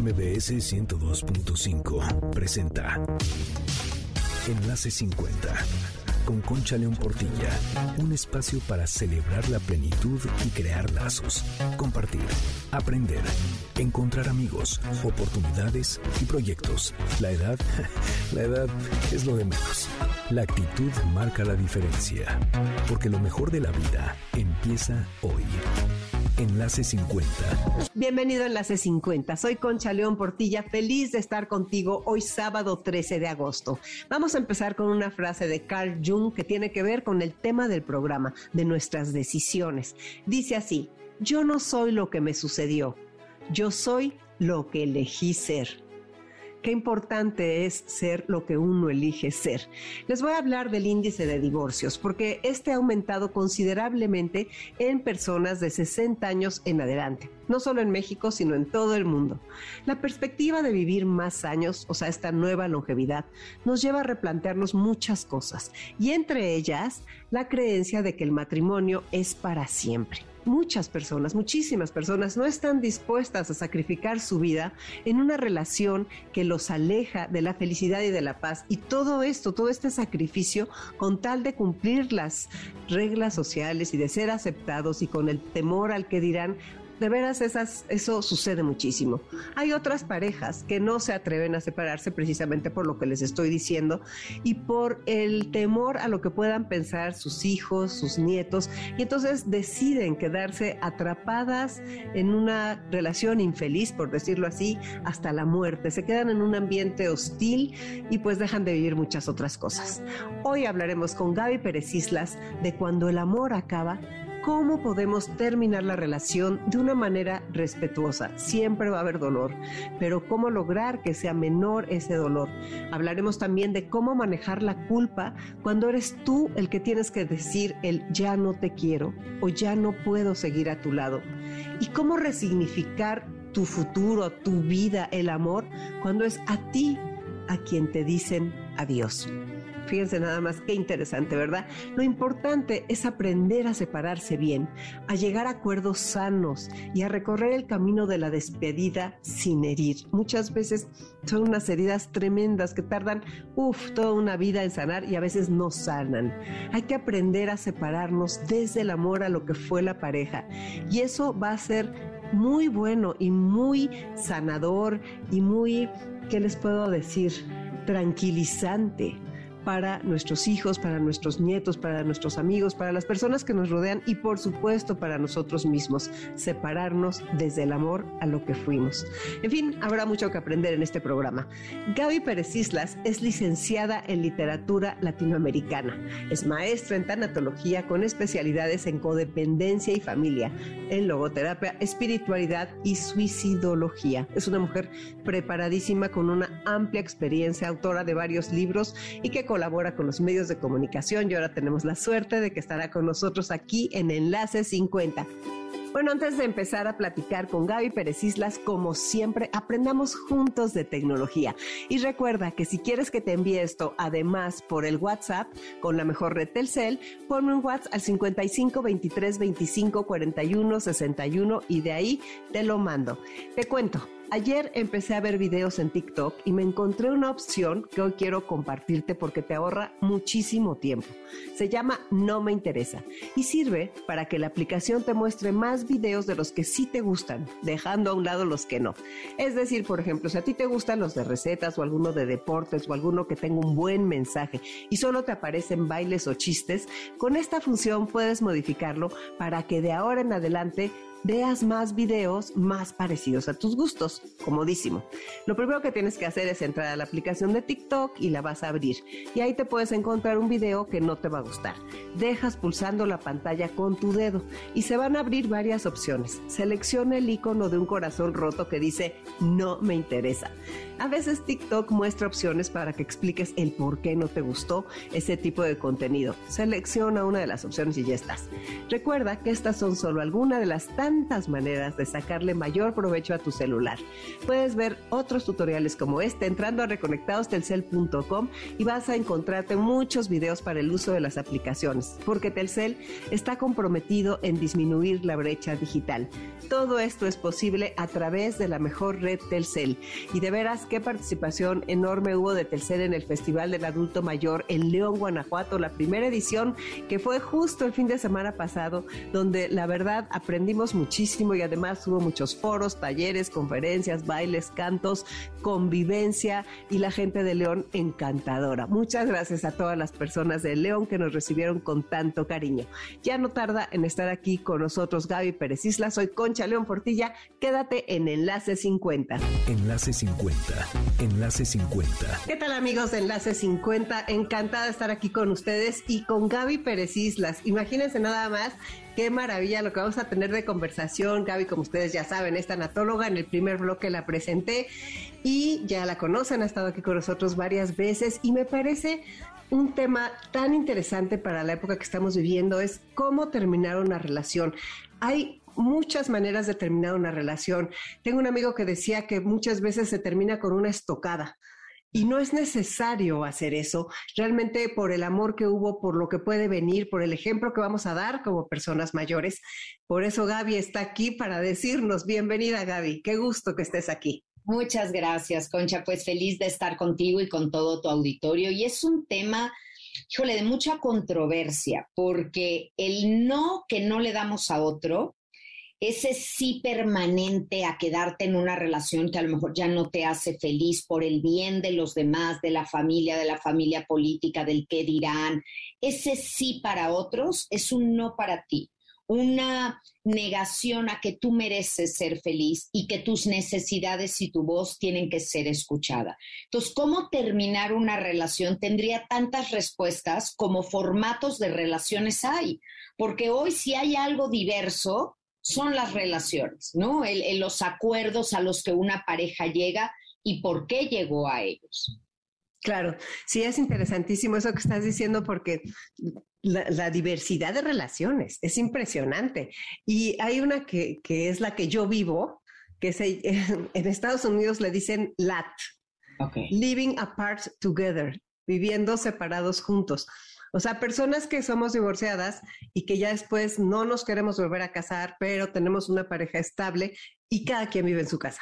MBS 102.5 presenta Enlace 50 con Concha León Portilla. Un espacio para celebrar la plenitud y crear lazos. Compartir, aprender, encontrar amigos, oportunidades y proyectos. La edad, la edad es lo de menos. La actitud marca la diferencia. Porque lo mejor de la vida empieza hoy. Enlace 50. Bienvenido a Enlace 50. Soy Concha León Portilla, feliz de estar contigo hoy sábado 13 de agosto. Vamos a empezar con una frase de Carl Jung que tiene que ver con el tema del programa, de nuestras decisiones. Dice así, yo no soy lo que me sucedió, yo soy lo que elegí ser qué importante es ser lo que uno elige ser. Les voy a hablar del índice de divorcios, porque este ha aumentado considerablemente en personas de 60 años en adelante, no solo en México, sino en todo el mundo. La perspectiva de vivir más años, o sea, esta nueva longevidad, nos lleva a replantearnos muchas cosas, y entre ellas la creencia de que el matrimonio es para siempre muchas personas, muchísimas personas no están dispuestas a sacrificar su vida en una relación que los aleja de la felicidad y de la paz. Y todo esto, todo este sacrificio, con tal de cumplir las reglas sociales y de ser aceptados y con el temor al que dirán, de veras eso sucede muchísimo. Hay otras parejas que no se atreven a separarse precisamente por lo que les estoy diciendo y por el temor a lo que puedan pensar sus hijos, sus nietos, y entonces deciden quedarse atrapadas en una relación infeliz, por decirlo así, hasta la muerte. Se quedan en un ambiente hostil y pues dejan de vivir muchas otras cosas. Hoy hablaremos con Gaby Pérez Islas de cuando el amor acaba cómo podemos terminar la relación de una manera respetuosa. Siempre va a haber dolor, pero cómo lograr que sea menor ese dolor. Hablaremos también de cómo manejar la culpa cuando eres tú el que tienes que decir el ya no te quiero o ya no puedo seguir a tu lado. Y cómo resignificar tu futuro, tu vida, el amor, cuando es a ti a quien te dicen adiós. Fíjense nada más, qué interesante, ¿verdad? Lo importante es aprender a separarse bien, a llegar a acuerdos sanos y a recorrer el camino de la despedida sin herir. Muchas veces son unas heridas tremendas que tardan, uff, toda una vida en sanar y a veces no sanan. Hay que aprender a separarnos desde el amor a lo que fue la pareja. Y eso va a ser muy bueno y muy sanador y muy, ¿qué les puedo decir? Tranquilizante para nuestros hijos, para nuestros nietos, para nuestros amigos, para las personas que nos rodean y por supuesto para nosotros mismos, separarnos desde el amor a lo que fuimos. En fin, habrá mucho que aprender en este programa. Gaby Pérez Islas es licenciada en literatura latinoamericana, es maestra en tanatología con especialidades en codependencia y familia, en logoterapia, espiritualidad y suicidología. Es una mujer preparadísima con una amplia experiencia, autora de varios libros y que colabora con los medios de comunicación y ahora tenemos la suerte de que estará con nosotros aquí en Enlace 50. Bueno, antes de empezar a platicar con Gaby Pérez Islas, como siempre, aprendamos juntos de tecnología. Y recuerda que si quieres que te envíe esto, además por el WhatsApp, con la mejor red Telcel, ponme un WhatsApp al 55 23 25 41 61 y de ahí te lo mando. Te cuento. Ayer empecé a ver videos en TikTok y me encontré una opción que hoy quiero compartirte porque te ahorra muchísimo tiempo. Se llama No me interesa y sirve para que la aplicación te muestre más videos de los que sí te gustan, dejando a un lado los que no. Es decir, por ejemplo, si a ti te gustan los de recetas o alguno de deportes o alguno que tenga un buen mensaje y solo te aparecen bailes o chistes, con esta función puedes modificarlo para que de ahora en adelante veas más videos más parecidos a tus gustos. Comodísimo. Lo primero que tienes que hacer es entrar a la aplicación de TikTok y la vas a abrir. Y ahí te puedes encontrar un video que no te va a gustar. Dejas pulsando la pantalla con tu dedo y se van a abrir varias opciones. Selecciona el icono de un corazón roto que dice no me interesa. A veces TikTok muestra opciones para que expliques el por qué no te gustó ese tipo de contenido. Selecciona una de las opciones y ya estás. Recuerda que estas son solo algunas de las tantas maneras de sacarle mayor provecho a tu celular. Puedes ver otros tutoriales como este entrando a reconectadostelcel.com y vas a encontrarte muchos videos para el uso de las aplicaciones, porque Telcel está comprometido en disminuir la brecha digital. Todo esto es posible a través de la mejor red Telcel. Y de veras, qué participación enorme hubo de Telcel en el Festival del Adulto Mayor en León, Guanajuato, la primera edición que fue justo el fin de semana pasado, donde la verdad aprendimos muchísimo y además hubo muchos foros, talleres, conferencias, bailes, cantos, convivencia y la gente de León encantadora. Muchas gracias a todas las personas de León que nos recibieron con tanto cariño. Ya no tarda en estar aquí con nosotros Gaby Pérez Isla, soy Concha León Portilla, quédate en Enlace 50. Enlace 50, Enlace 50. ¿Qué tal amigos de Enlace 50? Encantada de estar aquí con ustedes y con Gaby Pérez Islas. Imagínense nada más Qué maravilla lo que vamos a tener de conversación. Gaby, como ustedes ya saben, es tanatóloga. En el primer bloque la presenté y ya la conocen, ha estado aquí con nosotros varias veces y me parece un tema tan interesante para la época que estamos viviendo es cómo terminar una relación. Hay muchas maneras de terminar una relación. Tengo un amigo que decía que muchas veces se termina con una estocada. Y no es necesario hacer eso, realmente por el amor que hubo, por lo que puede venir, por el ejemplo que vamos a dar como personas mayores. Por eso Gaby está aquí para decirnos, bienvenida Gaby, qué gusto que estés aquí. Muchas gracias, Concha, pues feliz de estar contigo y con todo tu auditorio. Y es un tema, híjole, de mucha controversia, porque el no que no le damos a otro ese sí permanente a quedarte en una relación que a lo mejor ya no te hace feliz por el bien de los demás, de la familia, de la familia política, del qué dirán, ese sí para otros es un no para ti, una negación a que tú mereces ser feliz y que tus necesidades y tu voz tienen que ser escuchada. Entonces, ¿cómo terminar una relación? Tendría tantas respuestas como formatos de relaciones hay, porque hoy si hay algo diverso, son las relaciones, ¿no? los acuerdos a los que una pareja llega y por qué llegó a ellos. Claro, sí es interesantísimo eso que estás diciendo porque la, diversidad de relaciones es impresionante. Y hay una que, es la que yo vivo, que se, en Estados Unidos le dicen LAT, Living Apart Together, viviendo separados juntos. O sea, personas que somos divorciadas y que ya después no nos queremos volver a casar, pero tenemos una pareja estable y cada quien vive en su casa.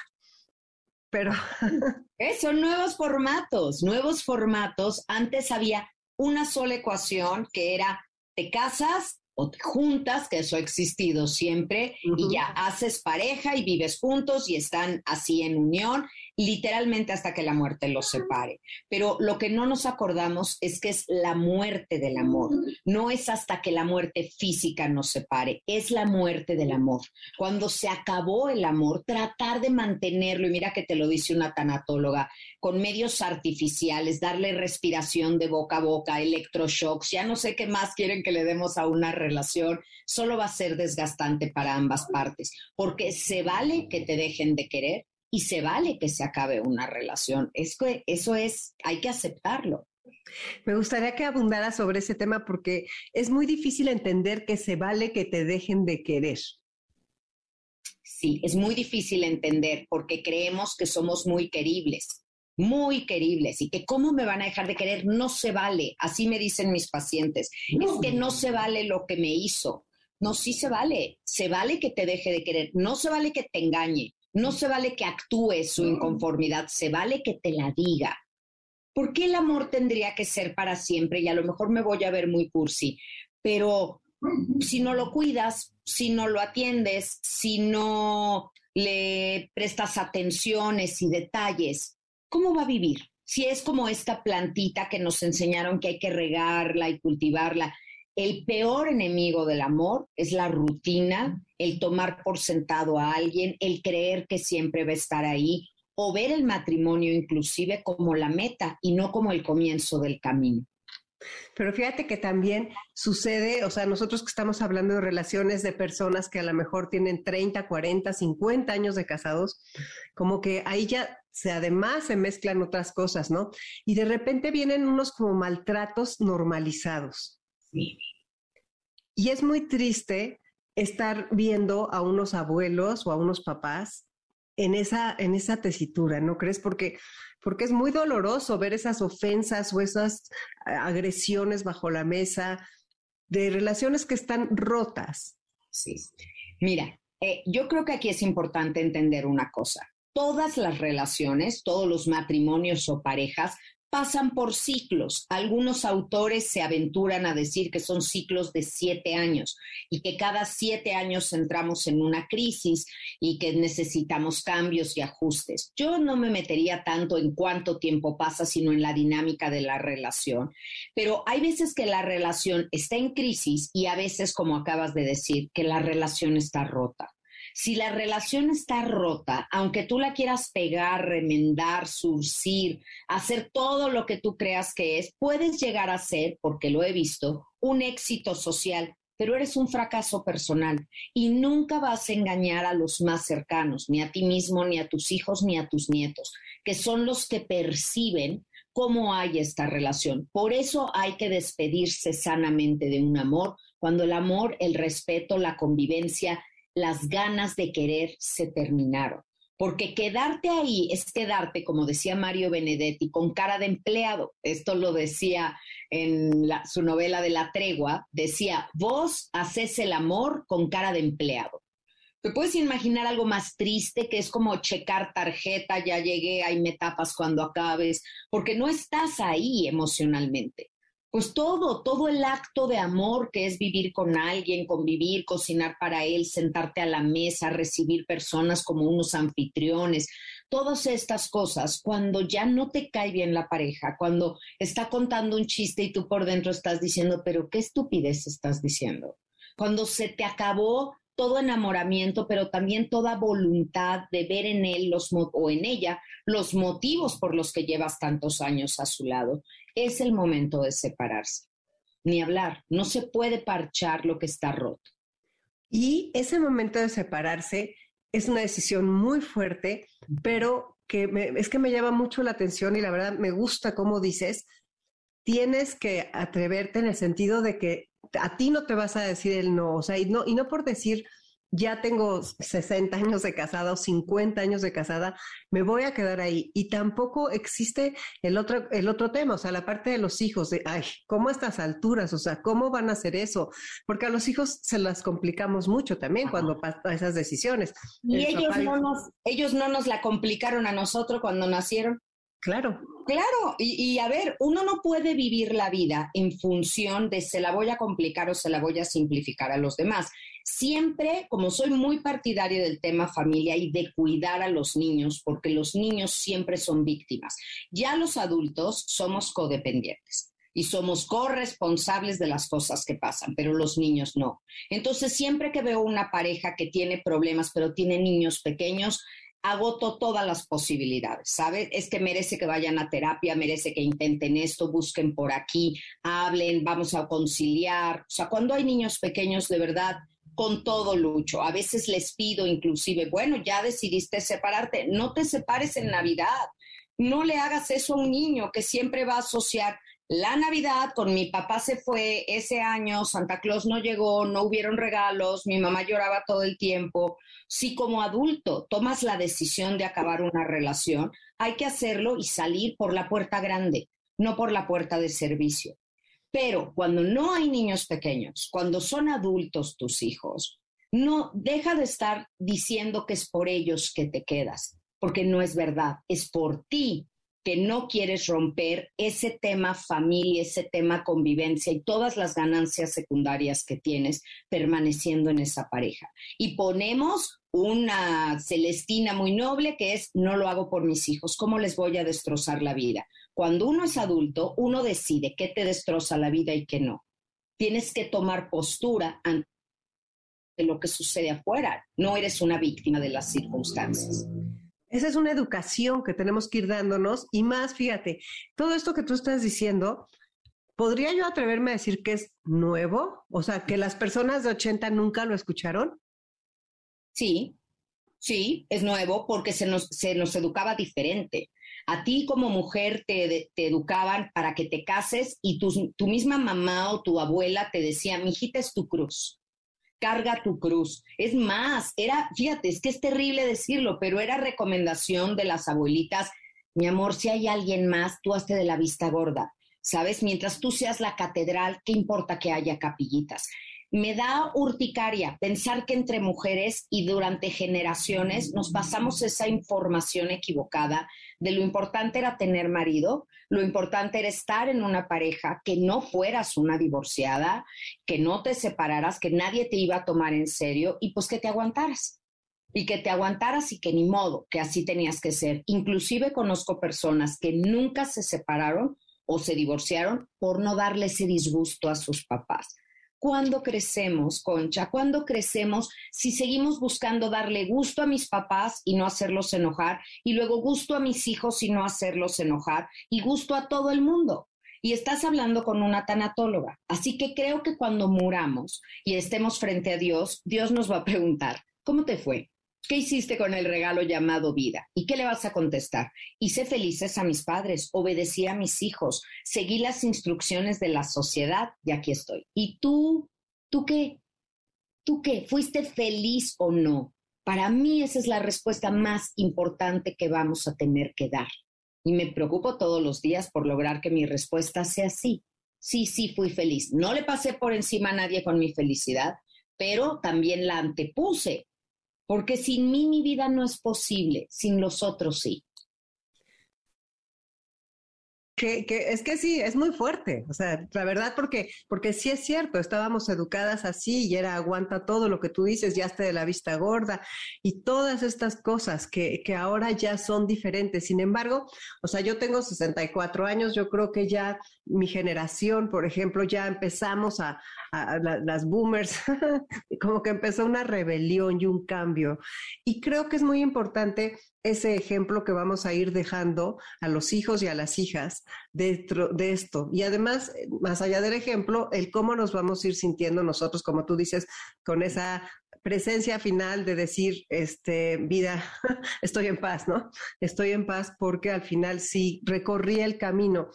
Pero... Eh, son nuevos formatos, nuevos formatos. Antes había una sola ecuación que era te casas o te juntas, que eso ha existido siempre, y ya haces pareja y vives juntos y están así en unión literalmente hasta que la muerte los separe. Pero lo que no nos acordamos es que es la muerte del amor, no es hasta que la muerte física nos separe, es la muerte del amor. Cuando se acabó el amor, tratar de mantenerlo, y mira que te lo dice una tanatóloga, con medios artificiales, darle respiración de boca a boca, electroshocks, ya no sé qué más quieren que le demos a una relación, solo va a ser desgastante para ambas partes, porque se vale que te dejen de querer, y se vale que se acabe una relación. Es que eso es, hay que aceptarlo. Me gustaría que abundara sobre ese tema porque es muy difícil entender que se vale que te dejen de querer. Sí, es muy difícil entender porque creemos que somos muy queribles, muy queribles y que cómo me van a dejar de querer no se vale. Así me dicen mis pacientes. Es que no se vale lo que me hizo. No, sí se vale. Se vale que te deje de querer. No se vale que te engañe. No se vale que actúe su inconformidad, se vale que te la diga. ¿Por qué el amor tendría que ser para siempre? Y a lo mejor me voy a ver muy cursi, pero si no lo cuidas, si no lo atiendes, si no le prestas atenciones y detalles, ¿cómo va a vivir? Si es como esta plantita que nos enseñaron que hay que regarla y cultivarla, el peor enemigo del amor es la rutina, el tomar por sentado a alguien, el creer que siempre va a estar ahí o ver el matrimonio inclusive como la meta y no como el comienzo del camino. Pero fíjate que también sucede, o sea, nosotros que estamos hablando de relaciones de personas que a lo mejor tienen 30, 40, 50 años de casados, como que ahí ya se, además se mezclan otras cosas, ¿no? Y de repente vienen unos como maltratos normalizados. Y es muy triste estar viendo a unos abuelos o a unos papás en esa, en esa tesitura, ¿no crees? Porque, porque es muy doloroso ver esas ofensas o esas agresiones bajo la mesa de relaciones que están rotas. Sí. Mira, eh, yo creo que aquí es importante entender una cosa. Todas las relaciones, todos los matrimonios o parejas pasan por ciclos. Algunos autores se aventuran a decir que son ciclos de siete años y que cada siete años entramos en una crisis y que necesitamos cambios y ajustes. Yo no me metería tanto en cuánto tiempo pasa, sino en la dinámica de la relación. Pero hay veces que la relación está en crisis y a veces, como acabas de decir, que la relación está rota. Si la relación está rota, aunque tú la quieras pegar, remendar, surcir, hacer todo lo que tú creas que es, puedes llegar a ser, porque lo he visto, un éxito social, pero eres un fracaso personal y nunca vas a engañar a los más cercanos, ni a ti mismo, ni a tus hijos, ni a tus nietos, que son los que perciben cómo hay esta relación. Por eso hay que despedirse sanamente de un amor, cuando el amor, el respeto, la convivencia las ganas de querer se terminaron. Porque quedarte ahí es quedarte, como decía Mario Benedetti, con cara de empleado. Esto lo decía en su novela de La Tregua. Decía, vos haces el amor con cara de empleado. ¿Te puedes imaginar algo más triste que es como checar tarjeta, ya llegué, ahí me tapas cuando acabes, porque no estás ahí emocionalmente pues todo, todo el acto de amor que es vivir con alguien, convivir, cocinar para él, sentarte a la mesa, recibir personas como unos anfitriones, todas estas cosas, cuando ya no te cae bien la pareja, cuando está contando un chiste y tú por dentro estás diciendo, pero qué estupidez estás diciendo, cuando se te acabó todo enamoramiento, pero también toda voluntad de ver en él los, o en ella los motivos por los que llevas tantos años a su lado es el momento de separarse. Ni hablar, no se puede parchar lo que está roto. Y ese momento de separarse es una decisión muy fuerte, pero que es que me llama mucho la atención y la verdad me gusta cómo dices, tienes que atreverte en el sentido de que a ti no te vas a decir el no, o sea, y no, y no por decir ya tengo 60 años de casada o 50 años de casada, me voy a quedar ahí. Y tampoco existe el otro, el otro tema, o sea, la parte de los hijos, de, ay, ¿cómo a estas alturas? O sea, ¿cómo van a hacer eso? Porque a los hijos se las complicamos mucho también cuando pasan esas decisiones. Y ellos no, nos, ellos no nos la complicaron a nosotros cuando nacieron. Claro. Claro, y, a ver, uno no puede vivir la vida en función de se la voy a complicar o se la voy a simplificar a los demás. Siempre, como soy muy partidario del tema familia y de cuidar a los niños, porque los niños siempre son víctimas, ya los adultos somos codependientes y somos corresponsables de las cosas que pasan, pero los niños no. Entonces, siempre que veo una pareja que tiene problemas, pero tiene niños pequeños, agoto todas las posibilidades, ¿sabes? Es que merece que vayan a terapia, merece que intenten esto, busquen por aquí, hablen, vamos a conciliar. O sea, cuando hay niños pequeños, de verdad, con todo lucho. A veces les pido inclusive, bueno, ya decidiste separarte, no te separes en Navidad. No le hagas eso a un niño que siempre va a asociar la Navidad con mi papá se fue ese año, Santa Claus no llegó, no hubieron regalos, mi mamá lloraba todo el tiempo. Si como adulto tomas la decisión de acabar una relación, hay que hacerlo y salir por la puerta grande, no por la puerta de servicio. Pero cuando no hay niños pequeños, cuando son adultos tus hijos, no deja de estar diciendo que es por ellos que te quedas, porque no es verdad, es por ti que no quieres romper ese tema familia, ese tema convivencia y todas las ganancias secundarias que tienes permaneciendo en esa pareja. Y ponemos una Celestina muy noble que es, no lo hago por mis hijos, ¿cómo les voy a destrozar la vida? Cuando uno es adulto, uno decide qué te destroza la vida y qué no. Tienes que tomar postura ante lo que sucede afuera. No eres una víctima de las circunstancias. Esa es una educación que tenemos que ir dándonos y más, fíjate, todo esto que tú estás diciendo, ¿podría yo atreverme a decir que es nuevo? O sea, que las personas de 80 nunca lo escucharon. Sí, sí, es nuevo porque se nos, se nos educaba diferente. A ti como mujer te, te educaban para que te cases y tu, tu misma mamá o tu abuela te decía, mi hijita es tu cruz carga tu cruz. Es más, era, fíjate, es que es terrible decirlo, pero era recomendación de las abuelitas, mi amor, si hay alguien más, tú hazte de la vista gorda, ¿sabes? Mientras tú seas la catedral, ¿qué importa que haya capillitas? Me da urticaria pensar que entre mujeres y durante generaciones nos pasamos esa información equivocada de lo importante era tener marido, lo importante era estar en una pareja, que no fueras una divorciada, que no te separaras, que nadie te iba a tomar en serio y pues que te aguantaras. Y que te aguantaras y que ni modo, que así tenías que ser. Inclusive conozco personas que nunca se separaron o se divorciaron por no darle ese disgusto a sus papás ¿Cuándo crecemos, Concha? ¿Cuándo crecemos si seguimos buscando darle gusto a mis papás y no hacerlos enojar? Y luego gusto a mis hijos y no hacerlos enojar? Y gusto a todo el mundo. Y estás hablando con una tanatóloga. Así que creo que cuando muramos y estemos frente a Dios, Dios nos va a preguntar, ¿cómo te fue? ¿Qué hiciste con el regalo llamado vida? ¿Y qué le vas a contestar? Hice felices a mis padres, obedecí a mis hijos, seguí las instrucciones de la sociedad y aquí estoy. ¿Y tú? ¿Tú qué? ¿Tú qué? ¿Fuiste feliz o no? Para mí esa es la respuesta más importante que vamos a tener que dar. Y me preocupo todos los días por lograr que mi respuesta sea sí. Sí, sí, fui feliz. No le pasé por encima a nadie con mi felicidad, pero también la antepuse porque sin mí mi vida no es posible, sin los otros sí. Que, es que sí, es muy fuerte, o sea, la verdad, porque, porque sí es cierto, estábamos educadas así y era aguanta todo lo que tú dices, ya esté de la vista gorda y todas estas cosas que, que ahora ya son diferentes. Sin embargo, o sea, yo tengo 64 años, yo creo que ya mi generación, por ejemplo, ya empezamos a, las boomers, como que empezó una rebelión y un cambio. Y creo que es muy importante ese ejemplo que vamos a ir dejando a los hijos y a las hijas dentro de esto. Y además, más allá del ejemplo, el cómo nos vamos a ir sintiendo nosotros, como tú dices, con esa presencia final de decir, este, vida, estoy en paz, ¿no? Estoy en paz porque al final sí recorrí el camino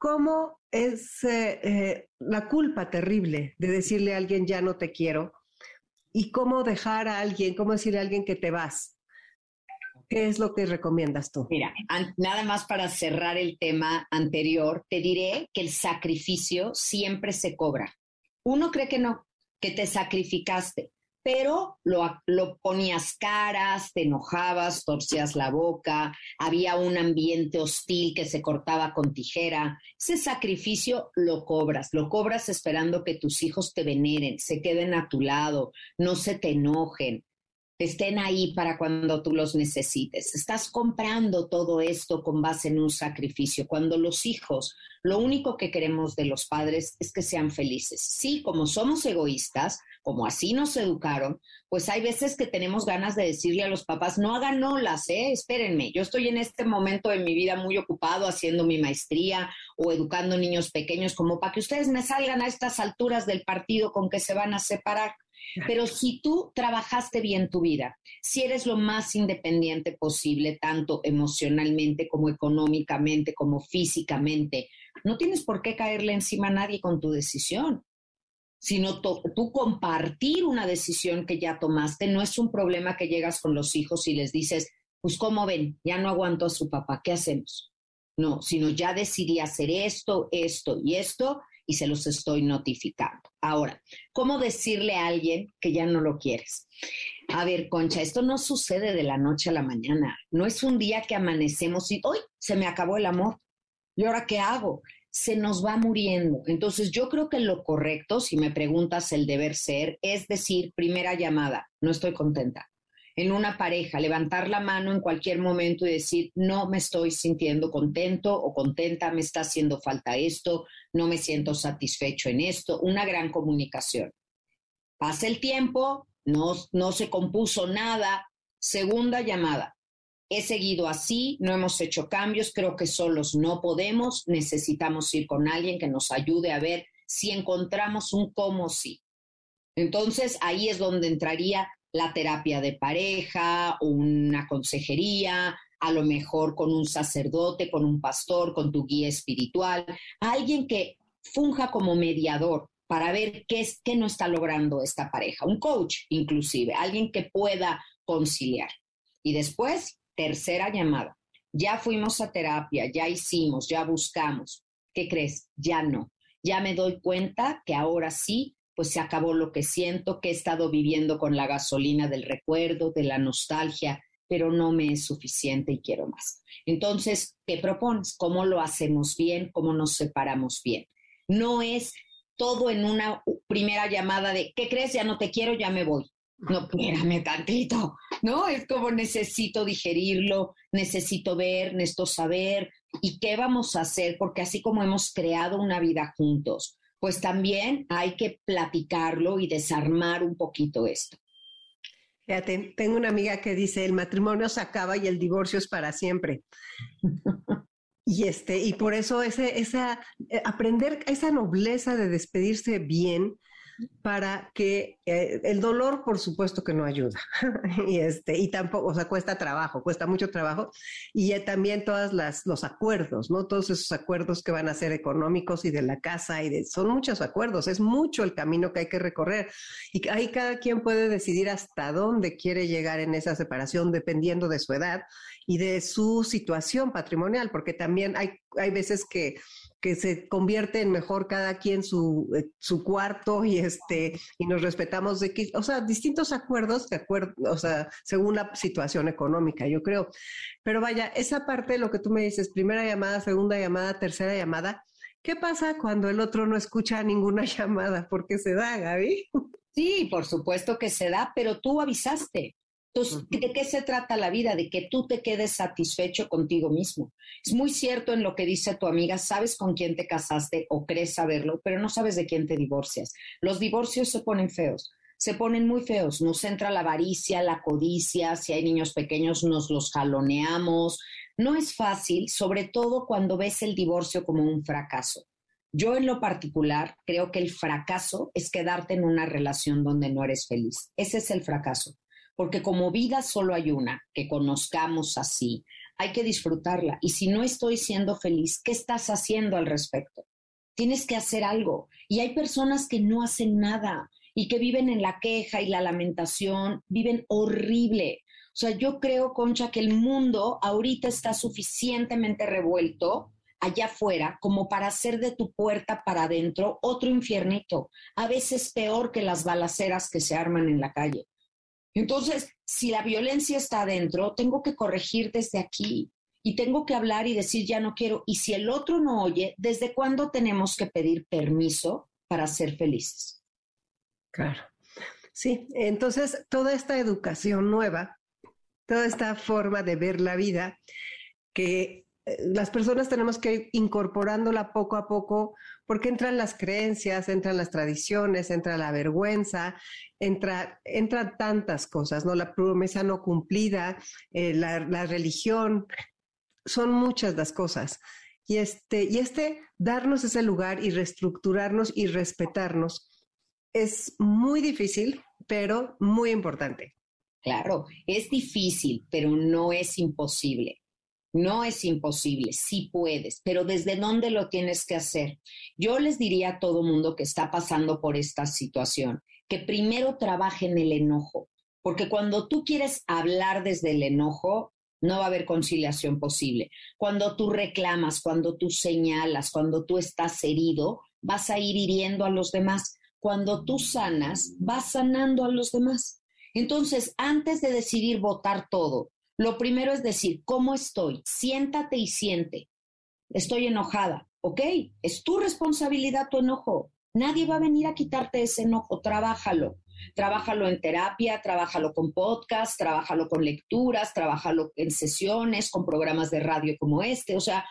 cómo es eh, la culpa terrible de decirle a alguien ya no te quiero y cómo dejar a alguien, cómo decirle a alguien que te vas. ¿Qué es lo que recomiendas tú? Mira, nada más para cerrar el tema anterior, te diré que el sacrificio siempre se cobra. Uno cree que no, que te sacrificaste, pero lo, lo, ponías caras, te enojabas, torcías la boca, había un ambiente hostil que se cortaba con tijera. Ese sacrificio lo cobras, lo cobras esperando que tus hijos te veneren, se queden a tu lado, no se te enojen, estén ahí para cuando tú los necesites. Estás comprando todo esto con base en un sacrificio. Cuando los hijos, lo único que queremos de los padres es que sean felices. Sí, como somos egoístas, como así nos educaron, pues hay veces que tenemos ganas de decirle a los papás, no hagan olas, ¿eh? espérenme, yo estoy en este momento de mi vida muy ocupado haciendo mi maestría o educando niños pequeños, como para que ustedes me salgan a estas alturas del partido con que se van a separar. Pero si tú trabajaste bien tu vida, si eres lo más independiente posible, tanto emocionalmente como económicamente, como físicamente, no tienes por qué caerle encima a nadie con tu decisión sino tú compartir una decisión que ya tomaste. No es un problema que llegas con los hijos y les dices, pues ¿cómo ven? Ya no aguanto a su papá, ¿qué hacemos? No, sino ya decidí hacer esto, esto y esto y se los estoy notificando. Ahora, ¿cómo decirle a alguien que ya no lo quieres? A ver, Concha, esto no sucede de la noche a la mañana. No es un día que amanecemos y hoy se me acabó el amor. ¿Y ahora qué hago? se nos va muriendo. Entonces yo creo que lo correcto, si me preguntas el deber ser, es decir, primera llamada, no estoy contenta. En una pareja, levantar la mano en cualquier momento y decir, no me estoy sintiendo contento o contenta, me está haciendo falta esto, no me siento satisfecho en esto, una gran comunicación. Pasa el tiempo, no, no se compuso nada, segunda llamada, He seguido así, no hemos hecho cambios, creo que solos no podemos, necesitamos ir con alguien que nos ayude a ver si encontramos un cómo sí. Entonces ahí es donde entraría la terapia de pareja, una consejería, a lo mejor con un sacerdote, con un pastor, con tu guía espiritual, alguien que funja como mediador, para ver qué es qué no está logrando esta pareja, un coach inclusive, alguien que pueda conciliar. Y después, tercera llamada. Ya fuimos a terapia, ya hicimos, ya buscamos. ¿Qué crees? Ya no. Ya me doy cuenta que ahora sí, pues se acabó lo que siento, que he estado viviendo con la gasolina del recuerdo, de la nostalgia, pero no me es suficiente y quiero más. Entonces, ¿qué propones? ¿Cómo lo hacemos bien? ¿Cómo nos separamos bien? No es todo en una primera llamada de, ¿qué crees? Ya no te quiero, ya me voy. No, espérame tantito, ¿no? Es como necesito digerirlo, necesito ver, necesito saber y qué vamos a hacer, porque así como hemos creado una vida juntos, pues también hay que platicarlo y desarmar un poquito esto. Fíjate, tengo una amiga que dice, el matrimonio se acaba y el divorcio es para siempre. y este, y por eso ese, esa, eh, aprender esa nobleza de despedirse bien, para que el dolor, por supuesto que no ayuda. y este, y tampoco, o sea, cuesta trabajo, cuesta mucho trabajo. Y también todos los acuerdos, ¿no? Todos esos acuerdos que van a ser económicos y de la casa y de, son muchos acuerdos, es mucho el camino que hay que recorrer. Y ahí cada quien puede decidir hasta dónde quiere llegar en esa separación, dependiendo de su edad y de su situación patrimonial, porque también hay, hay veces que que se convierte en mejor cada quien su, eh, su cuarto y este y nos respetamos de que, o sea, distintos acuerdos, acuerdo, o sea, según la situación económica, yo creo. Pero vaya, esa parte lo que tú me dices, primera llamada, segunda llamada, tercera llamada, ¿qué pasa cuando el otro no escucha ninguna llamada? ¿Por qué se da, Gaby? Sí, por supuesto que se da, pero tú avisaste. Entonces, ¿de qué se trata la vida? De que tú te quedes satisfecho contigo mismo. Es muy cierto en lo que dice tu amiga, sabes con quién te casaste o crees saberlo, pero no sabes de quién te divorcias. Los divorcios se ponen feos, se ponen muy feos. Nos entra la avaricia, la codicia, si hay niños pequeños nos los jaloneamos. No es fácil, sobre todo cuando ves el divorcio como un fracaso. Yo en lo particular creo que el fracaso es quedarte en una relación donde no eres feliz. Ese es el fracaso porque como vida solo hay una, que conozcamos así, hay que disfrutarla. Y si no estoy siendo feliz, ¿qué estás haciendo al respecto? Tienes que hacer algo. Y hay personas que no hacen nada y que viven en la queja y la lamentación, viven horrible. O sea, yo creo, Concha, que el mundo ahorita está suficientemente revuelto allá afuera como para hacer de tu puerta para adentro otro infiernito, a veces peor que las balaceras que se arman en la calle. Entonces, si la violencia está adentro, tengo que corregir desde aquí y tengo que hablar y decir ya no quiero. Y si el otro no oye, ¿desde cuándo tenemos que pedir permiso para ser felices? Claro. Sí, entonces toda esta educación nueva, toda esta forma de ver la vida, que eh, las personas tenemos que ir incorporándola poco a poco, porque entran las creencias, entran las tradiciones, entra la vergüenza, entra, entran tantas cosas, ¿no? La promesa no cumplida, eh, la, la, religión, son muchas las cosas. Y este, y este darnos ese lugar y reestructurarnos y respetarnos es muy difícil, pero muy importante. Claro, es difícil, pero no es imposible. No es imposible, sí puedes, pero ¿desde dónde lo tienes que hacer? Yo les diría a todo mundo que está pasando por esta situación que primero trabaje en el enojo, porque cuando tú quieres hablar desde el enojo, no va a haber conciliación posible. Cuando tú reclamas, cuando tú señalas, cuando tú estás herido, vas a ir hiriendo a los demás. Cuando tú sanas, vas sanando a los demás. Entonces, antes de decidir votar todo, lo primero es decir, ¿cómo estoy? Siéntate y siente. Estoy enojada. Ok, es tu responsabilidad tu enojo. Nadie va a venir a quitarte ese enojo. Trabájalo. Trabájalo en terapia, trabájalo con podcast, trabájalo con lecturas, trabájalo en sesiones, con programas de radio como este. O sea,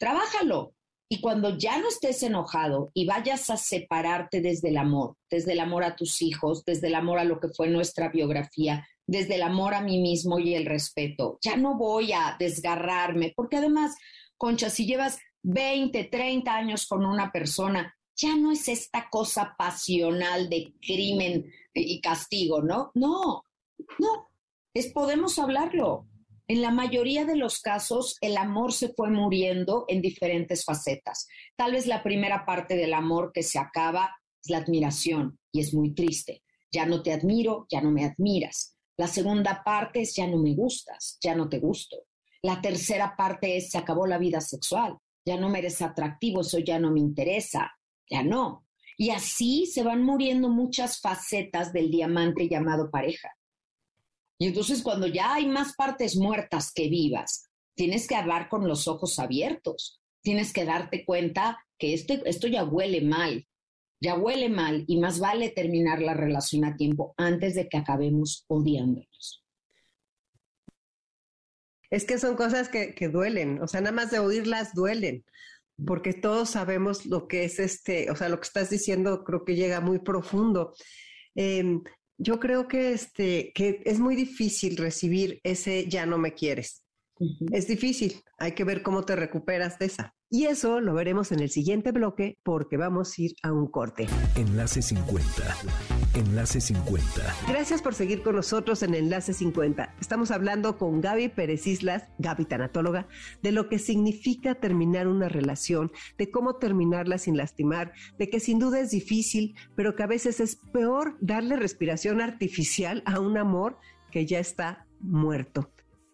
trabájalo. Y cuando ya no estés enojado y vayas a separarte desde el amor, desde el amor a tus hijos, desde el amor a lo que fue nuestra biografía, desde el amor a mí mismo y el respeto. Ya no voy a desgarrarme, porque además, Concha, si llevas 20, 30 años con una persona, ya no es esta cosa pasional de crimen y castigo, ¿no? No, no, es podemos hablarlo. En la mayoría de los casos, el amor se fue muriendo en diferentes facetas. Tal vez la primera parte del amor que se acaba es la admiración y es muy triste. Ya no te admiro, ya no me admiras. La segunda parte es ya no me gustas, ya no te gusto. La tercera parte es se acabó la vida sexual, ya no me eres atractivo, eso ya no me interesa, ya no. Y así se van muriendo muchas facetas del diamante llamado pareja. Y entonces cuando ya hay más partes muertas que vivas, tienes que hablar con los ojos abiertos, tienes que darte cuenta que este, esto ya huele mal, ya huele mal y más vale terminar la relación a tiempo antes de que acabemos odiándonos. Es que son cosas que, que duelen, o sea, nada más de oírlas duelen porque todos sabemos lo que es este, o sea, lo que estás diciendo creo que llega muy profundo. Em, yo creo que, este, que es muy difícil recibir ese ya no me quieres. Es difícil, hay que ver cómo te recuperas de esa. Y eso lo veremos en el siguiente bloque porque vamos a ir a un corte. Enlace 50. Enlace 50. Gracias por seguir con nosotros en Enlace 50. Estamos hablando con Gaby Pérez Islas, Gaby tanatóloga, de lo que significa terminar una relación, de cómo terminarla sin lastimar, de que sin duda es difícil, pero que a veces es peor darle respiración artificial a un amor que ya está muerto.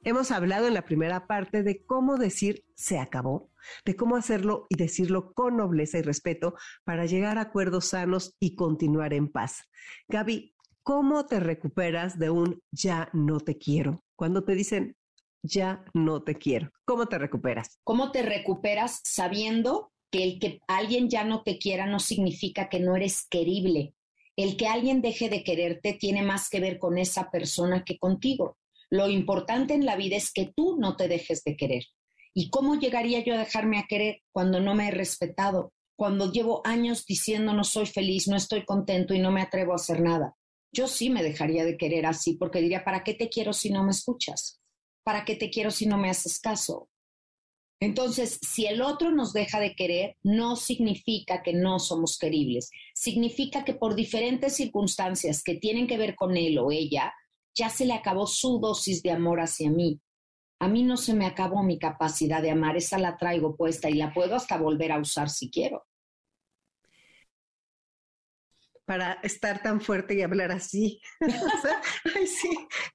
Hemos hablado en la primera parte de cómo decir se acabó, de cómo hacerlo y decirlo con nobleza y respeto para llegar a acuerdos sanos y continuar en paz. Gaby, ¿cómo te recuperas de un ya no te quiero? Cuando te dicen ya no te quiero, ¿cómo te recuperas? ¿Cómo te recuperas sabiendo que el que alguien ya no te quiera no significa que no eres querible? El que alguien deje de quererte tiene más que ver con esa persona que contigo. Lo importante en la vida es que tú no te dejes de querer. ¿Y cómo llegaría yo a dejarme a querer cuando no me he respetado? Cuando llevo años diciendo no soy feliz, no estoy contento y no me atrevo a hacer nada. Yo sí me dejaría de querer así porque diría, ¿para qué te quiero si no me escuchas? ¿Para qué te quiero si no me haces caso? Entonces, si el otro nos deja de querer, no significa que no somos queribles. Significa que por diferentes circunstancias que tienen que ver con él o ella, ya se le acabó su dosis de amor hacia mí. A mí no se me acabó mi capacidad de amar, esa la traigo puesta y la puedo hasta volver a usar si quiero. Para estar tan fuerte y hablar así. ay, sí.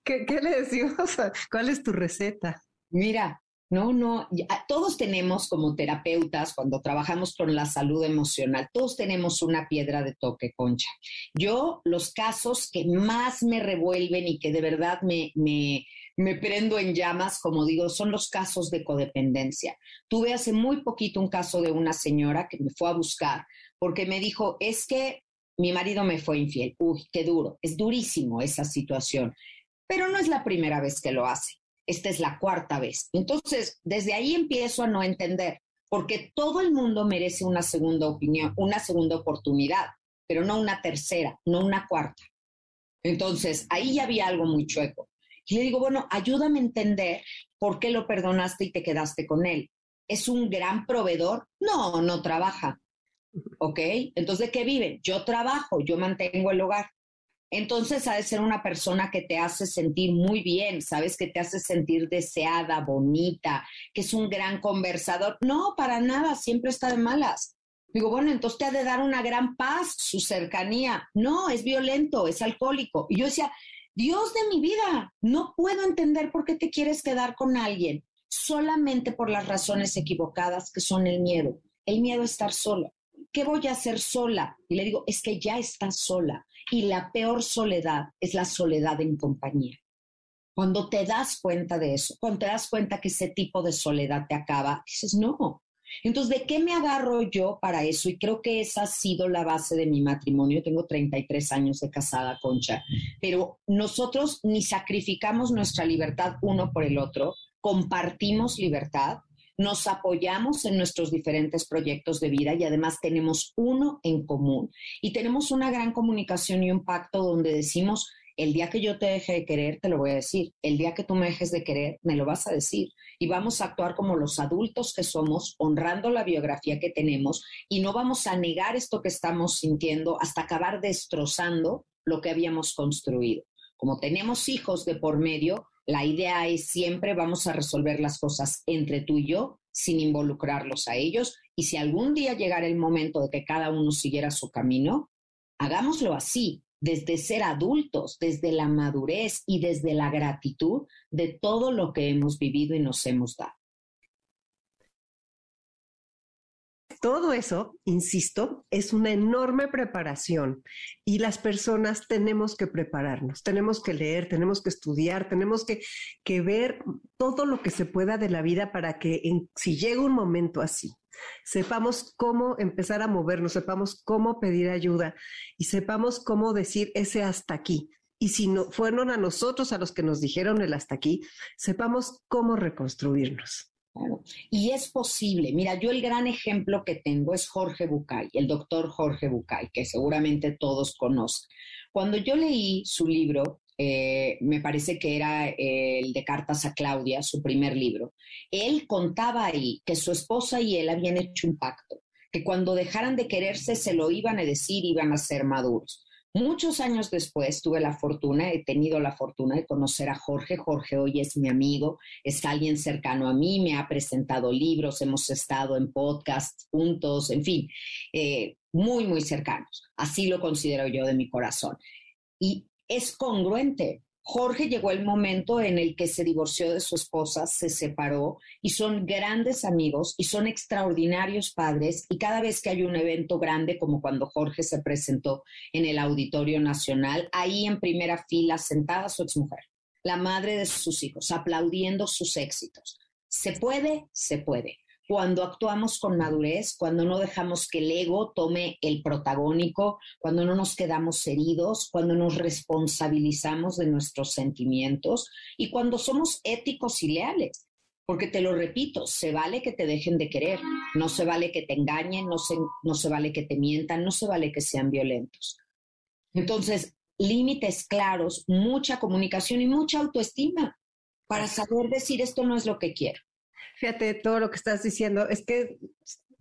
¿Qué, ¿Qué, le decimos? ¿Cuál es tu receta? Mira, no, no, todos tenemos como terapeutas, cuando trabajamos con la salud emocional, todos tenemos una piedra de toque, concha. Yo, los casos que más me revuelven y que de verdad me, me, me prendo en llamas, como digo, son los casos de codependencia. Tuve hace muy poquito un caso de una señora que me fue a buscar porque me dijo, es que mi marido me fue infiel. Uy, qué duro. Es durísimo esa situación. Pero no es la primera vez que lo hace esta es la cuarta vez. Entonces, desde ahí empiezo a no entender, porque todo el mundo merece una segunda opinión, una segunda oportunidad, pero no una tercera, no una cuarta. Entonces, ahí ya había algo muy chueco. Y le digo, bueno, ayúdame a entender por qué lo perdonaste y te quedaste con él. ¿Es un gran proveedor? No, no trabaja. ¿Ok? Entonces, ¿de qué vive? Yo trabajo, yo mantengo el hogar entonces ha de ser una persona que te hace sentir muy bien, sabes, que te hace sentir deseada, bonita, que es un gran conversador. No, para nada, siempre está de malas. Digo, bueno, entonces te ha de dar una gran paz, su cercanía. No, es violento, es alcohólico. Y yo decía, Dios de mi vida, no puedo entender por qué te quieres quedar con alguien solamente por las razones equivocadas que son el miedo. El miedo a estar sola. ¿Qué voy a hacer sola? Y le digo, es que ya estás sola y la peor soledad es la soledad en compañía. Cuando te das cuenta de eso, cuando te das cuenta que ese tipo de soledad te acaba, dices, no. Entonces, ¿de qué me agarro yo para eso? Y creo que esa ha sido la base de mi matrimonio. tengo 33 años de casada, Concha, pero nosotros ni sacrificamos nuestra libertad uno por el otro, compartimos libertad, nos apoyamos en nuestros diferentes proyectos de vida y además tenemos uno en común. Y tenemos una gran comunicación y un pacto donde decimos, el día que yo te deje de querer, te lo voy a decir. El día que tú me dejes de querer, me lo vas a decir. Y vamos a actuar como los adultos que somos, honrando la biografía que tenemos y no vamos a negar esto que estamos sintiendo hasta acabar destrozando lo que habíamos construido. Como tenemos hijos de por medio, la idea es siempre vamos a resolver las cosas entre tú y yo sin involucrarlos a ellos y si algún día llegara el momento de que cada uno siguiera su camino, Hagámoslo así, desde ser adultos, desde la madurez y desde la gratitud de todo lo que hemos vivido y nos hemos dado. Todo eso, insisto, es una enorme preparación y las personas tenemos que prepararnos, tenemos que leer, tenemos que estudiar, tenemos que, ver todo lo que se pueda de la vida para que si llega un momento así, sepamos cómo empezar a movernos, sepamos cómo pedir ayuda y sepamos cómo decir ese hasta aquí. Y si no fueron a nosotros a los que nos dijeron el hasta aquí, sepamos cómo reconstruirnos. Y es posible. Mira, yo el gran ejemplo que tengo es Jorge Bucay, el doctor Jorge Bucay, que seguramente todos conocen. Cuando yo leí su libro, eh, me parece que era el de Cartas a Claudia, su primer libro, él contaba ahí que su esposa y él habían hecho un pacto, que cuando dejaran de quererse se lo iban a decir, iban a ser maduros. Muchos años después tuve la fortuna, he tenido la fortuna de conocer a Jorge. Jorge hoy es mi amigo, es alguien cercano a mí, me ha presentado libros, hemos estado en podcast juntos, en fin, eh, muy, muy cercanos. Así lo considero yo de mi corazón. Y es congruente. Jorge llegó el momento en el que se divorció de su esposa, se separó y son grandes amigos y son extraordinarios padres y cada vez que hay un evento grande como cuando Jorge se presentó en el Auditorio Nacional, ahí en primera fila sentada su exmujer, la madre de sus hijos, aplaudiendo sus éxitos. ¿Se puede? Se puede cuando actuamos con madurez, cuando no dejamos que el ego tome el protagónico, cuando no nos quedamos heridos, cuando nos responsabilizamos de nuestros sentimientos y cuando somos éticos y leales. Porque te lo repito, se vale que te dejen de querer, no se vale que te engañen, no se, no se vale que te mientan, no se vale que sean violentos. Entonces, límites claros, mucha comunicación y mucha autoestima para saber decir esto no es lo que quiero fíjate todo lo que estás diciendo, es que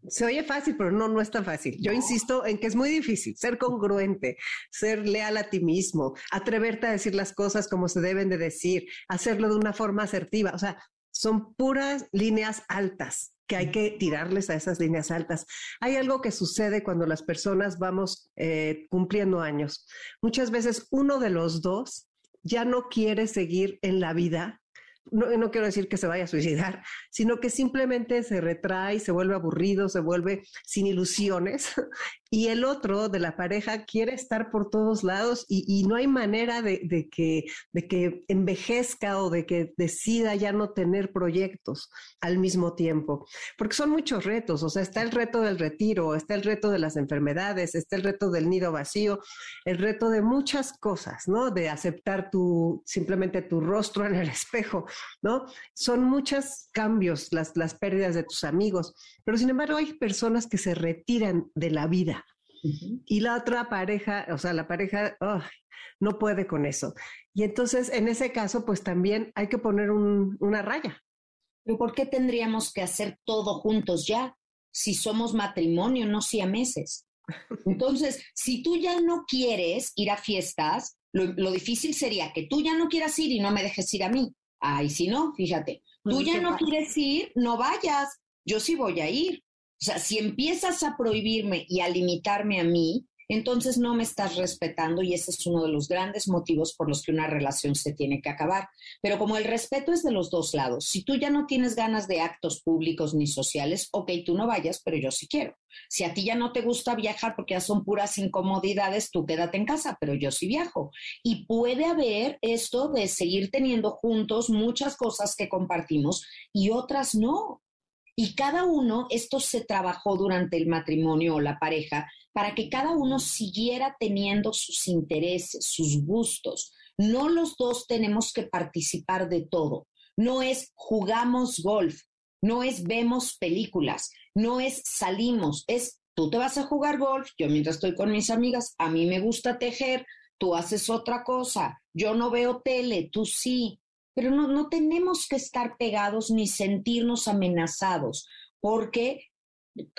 se oye fácil, pero no, no es tan fácil. Yo insisto en que es muy difícil ser congruente, ser leal a ti mismo, atreverte a decir las cosas como se deben de decir, hacerlo de una forma asertiva. O sea, son puras líneas altas que hay que tirarles a esas líneas altas. Hay algo que sucede cuando las personas vamos eh, cumpliendo años. Muchas veces uno de los dos ya no quiere seguir en la vida no, quiero decir que se vaya a suicidar, sino que simplemente se retrae, se vuelve aburrido, se vuelve sin ilusiones y el otro de la pareja quiere estar por todos lados y, no hay manera de, que, de que envejezca o de que decida ya no tener proyectos al mismo tiempo, porque son muchos retos, o sea, está el reto del retiro, está el reto de las enfermedades, está el reto del nido vacío, el reto de muchas cosas, ¿no? De aceptar tu, simplemente tu rostro en el espejo, ¿no? Son muchos cambios, las, las pérdidas de tus amigos, pero sin embargo hay personas que se retiran de la vida y la otra pareja, o sea, la pareja no puede con eso. Y entonces, en ese caso, pues también hay que poner una raya. ¿Pero por qué tendríamos que hacer todo juntos ya? Si somos matrimonio, no si a meses. Entonces, si tú ya no quieres ir a fiestas, lo, lo, difícil sería que tú ya no quieras ir y no me dejes ir a mí. Ay, si no, fíjate, tú ya no quieres ir, no vayas. Yo sí voy a ir. O sea, si empiezas a prohibirme y a limitarme a mí, entonces no me estás respetando y ese es uno de los grandes motivos por los que una relación se tiene que acabar. Pero como el respeto es de los dos lados, si tú ya no tienes ganas de actos públicos ni sociales, ok, tú no vayas, pero yo sí quiero. Si a ti ya no te gusta viajar porque ya son puras incomodidades, tú quédate en casa, pero yo sí viajo. Y puede haber esto de seguir teniendo juntos muchas cosas que compartimos y otras no. Y cada uno, esto se trabajó durante el matrimonio o la pareja, para que cada uno siguiera teniendo sus intereses, sus gustos. No los dos tenemos que participar de todo. No es jugamos golf, no es vemos películas, no es salimos, es tú te vas a jugar golf, yo mientras estoy con mis amigas, a mí me gusta tejer, tú haces otra cosa, yo no veo tele, tú sí, pero no, no tenemos que estar pegados ni sentirnos amenazados, porque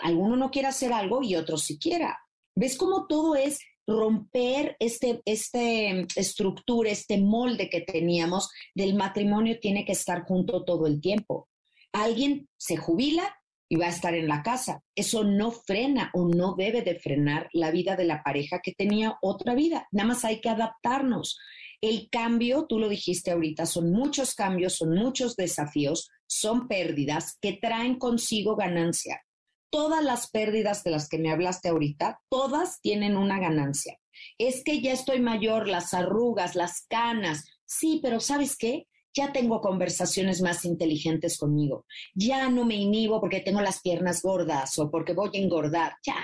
alguno no quiere hacer algo y otro sí quiera. ¿Ves cómo todo es romper este, este estructura, este molde que teníamos del matrimonio tiene que estar junto todo el tiempo? Alguien se jubila y va a estar en la casa. Eso no frena o no debe de frenar la vida de la pareja que tenía otra vida. Nada más hay que adaptarnos. El cambio, tú lo dijiste ahorita, son muchos cambios, son muchos desafíos, son pérdidas que traen consigo ganancia. Todas las pérdidas de las que me hablaste ahorita, todas tienen una ganancia. Es que ya estoy mayor, las arrugas, las canas. Sí, pero ¿sabes qué? ya tengo conversaciones más inteligentes conmigo, ya no me inhibo porque tengo las piernas gordas o porque voy a engordar, ya,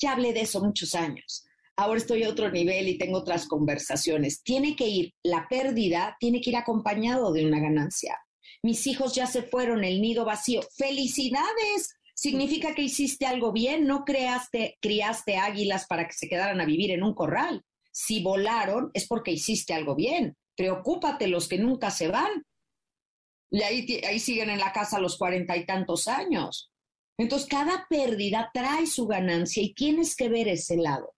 ya hablé de eso muchos años. Ahora estoy a otro nivel y tengo otras conversaciones. Tiene que ir, la pérdida tiene que ir acompañado de una ganancia. Mis hijos ya se fueron, el nido vacío. ¡Felicidades! Significa que hiciste algo bien, no creaste, criaste águilas para que se quedaran a vivir en un corral. Si volaron es porque hiciste algo bien preocúpate los que nunca se van. Y ahí, ahí siguen en la casa los cuarenta y tantos años. Entonces, cada pérdida trae su ganancia y tienes que ver ese lado.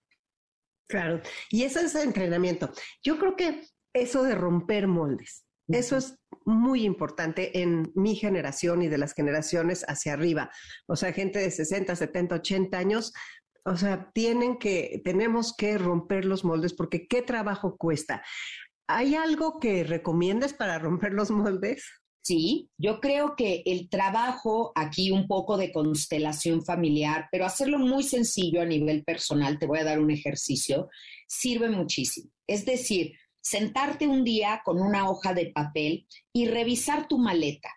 Claro, y ese es el entrenamiento. Yo creo que eso de romper moldes, eso es muy importante en mi generación y de las generaciones hacia arriba. O sea, gente de 60, 70, 80 años, o sea, tienen que, tenemos que romper los moldes porque qué trabajo cuesta. ¿Hay algo que recomiendes para romper los moldes? Sí, yo creo que el trabajo aquí un poco de constelación familiar, pero hacerlo muy sencillo a nivel personal, te voy a dar un ejercicio, sirve muchísimo. Es decir, sentarte un día con una hoja de papel y revisar tu maleta.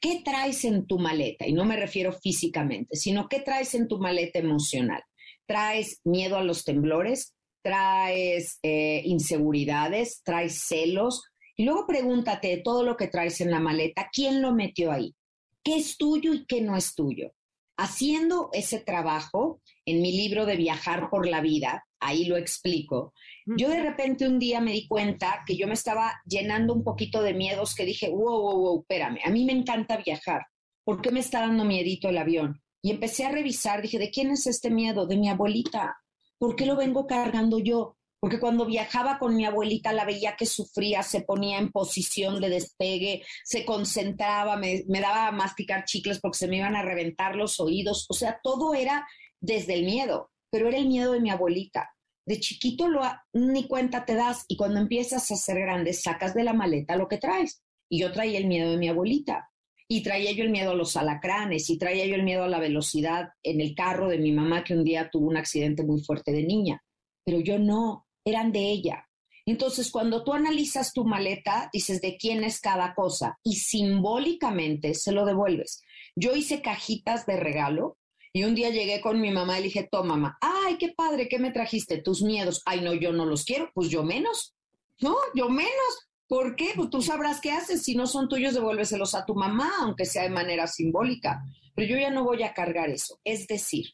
¿Qué traes en tu maleta? Y no me refiero físicamente, sino qué traes en tu maleta emocional. ¿Traes miedo a los temblores? traes eh, inseguridades, traes celos. Y luego pregúntate de todo lo que traes en la maleta, ¿quién lo metió ahí? ¿Qué es tuyo y qué no es tuyo? Haciendo ese trabajo en mi libro de Viajar por la Vida, ahí lo explico, yo de repente un día me di cuenta que yo me estaba llenando un poquito de miedos que dije, wow, wow, wow, espérame, a mí me encanta viajar. ¿Por qué me está dando miedito el avión? Y empecé a revisar, dije, ¿de quién es este miedo? De mi abuelita. ¿por qué lo vengo cargando yo? Porque cuando viajaba con mi abuelita la veía que sufría, se ponía en posición de despegue, se concentraba, me, daba a masticar chicles porque se me iban a reventar los oídos. O sea, todo era desde el miedo, pero era el miedo de mi abuelita. De chiquito lo, ni cuenta te das y cuando empiezas a ser grande sacas de la maleta lo que traes. Y yo traía el miedo de mi abuelita y traía yo el miedo a los alacranes y traía yo el miedo a la velocidad en el carro de mi mamá que un día tuvo un accidente muy fuerte de niña, pero yo no, eran de ella. Entonces, cuando tú analizas tu maleta, dices de quién es cada cosa y simbólicamente se lo devuelves. Yo hice cajitas de regalo y un día llegué con mi mamá y le dije, toma mamá, ay, qué padre, ¿qué me trajiste? Tus miedos. Ay, no, yo no los quiero, pues yo menos. No, yo menos. ¿Por qué? Pues tú sabrás qué haces. Si no son tuyos, devuélveselos a tu mamá, aunque sea de manera simbólica. Pero yo ya no voy a cargar eso. Es decir,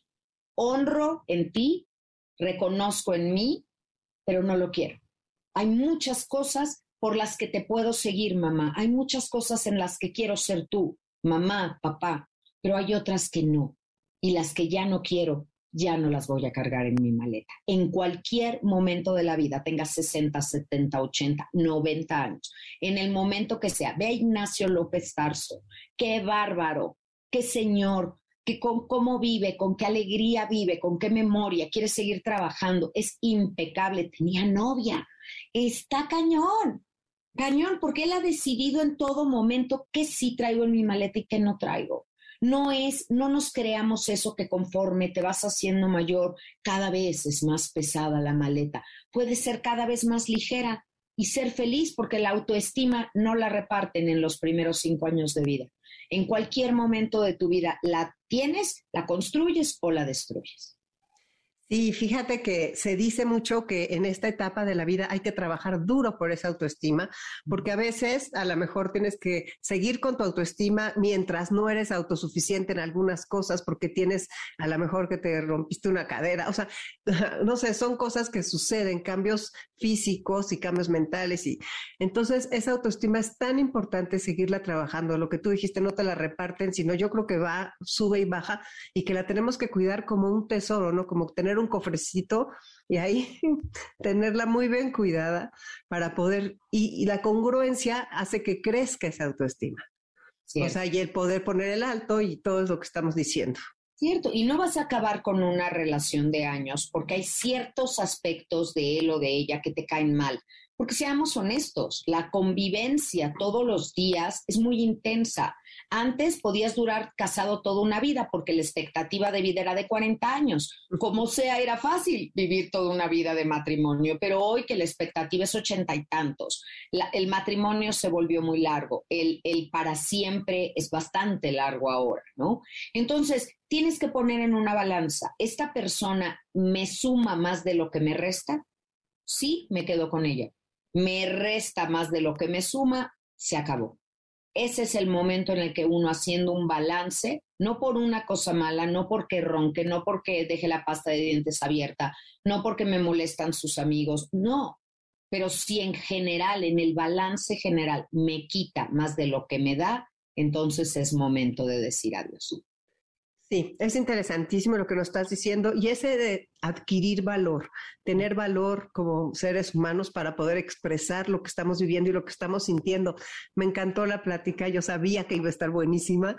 honro en ti, reconozco en mí, pero no lo quiero. Hay muchas cosas por las que te puedo seguir, mamá. Hay muchas cosas en las que quiero ser tú, mamá, papá, pero hay otras que no. Y las que ya no quiero, ya no las voy a cargar en mi maleta. En cualquier momento de la vida, tenga 60, 70, 80, 90 años, en el momento que sea, ve a Ignacio López Tarso, qué bárbaro, qué señor, que con cómo vive, con qué alegría vive, con qué memoria, quiere seguir trabajando, es impecable, tenía novia, está cañón, cañón, porque él ha decidido en todo momento qué sí traigo en mi maleta y qué no traigo. No es, no nos creamos eso que conforme te vas haciendo mayor, cada vez es más pesada la maleta. Puede ser cada vez más ligera y ser feliz porque la autoestima no la reparten en los primeros cinco años de vida. En cualquier momento de tu vida la tienes, la construyes o la destruyes. Y fíjate que se dice mucho que en esta etapa de la vida hay que trabajar duro por esa autoestima, porque a veces a lo mejor tienes que seguir con tu autoestima mientras no eres autosuficiente en algunas cosas, porque tienes a lo mejor que te rompiste una cadera, o sea, no sé, son cosas que suceden, cambios físicos y cambios mentales. Y entonces esa autoestima es tan importante seguirla trabajando. Lo que tú dijiste, no te la reparten, sino yo creo que va, sube y baja y que la tenemos que cuidar como un tesoro, ¿no? Como tener un cofrecito y ahí tenerla muy bien cuidada para poder, y, la congruencia hace que crezca esa autoestima. O sea, y el poder poner el alto y todo es lo que estamos diciendo. Cierto, y no vas a acabar con una relación de años porque hay ciertos aspectos de él o de ella que te caen mal. Porque seamos honestos, la convivencia todos los días es muy intensa. Antes podías durar casado toda una vida porque la expectativa de vida era de 40 años. Como sea, era fácil vivir toda una vida de matrimonio, pero hoy que la expectativa es ochenta y tantos, el matrimonio se volvió muy largo, el, el para siempre es bastante largo ahora, ¿no? Entonces, tienes que poner en una balanza, ¿esta persona me suma más de lo que me resta? Sí, me quedo con ella me resta más de lo que me suma, se acabó. Ese es el momento en el que uno haciendo un balance, no por una cosa mala, no porque ronque, no porque deje la pasta de dientes abierta, no porque me molestan sus amigos, no. Pero si en general, en el balance general, me quita más de lo que me da, entonces es momento de decir adiós. Sí, es interesantísimo lo que nos estás diciendo y ese de adquirir valor, tener valor como seres humanos para poder expresar lo que estamos viviendo y lo que estamos sintiendo. Me encantó la plática, yo sabía que iba a estar buenísima.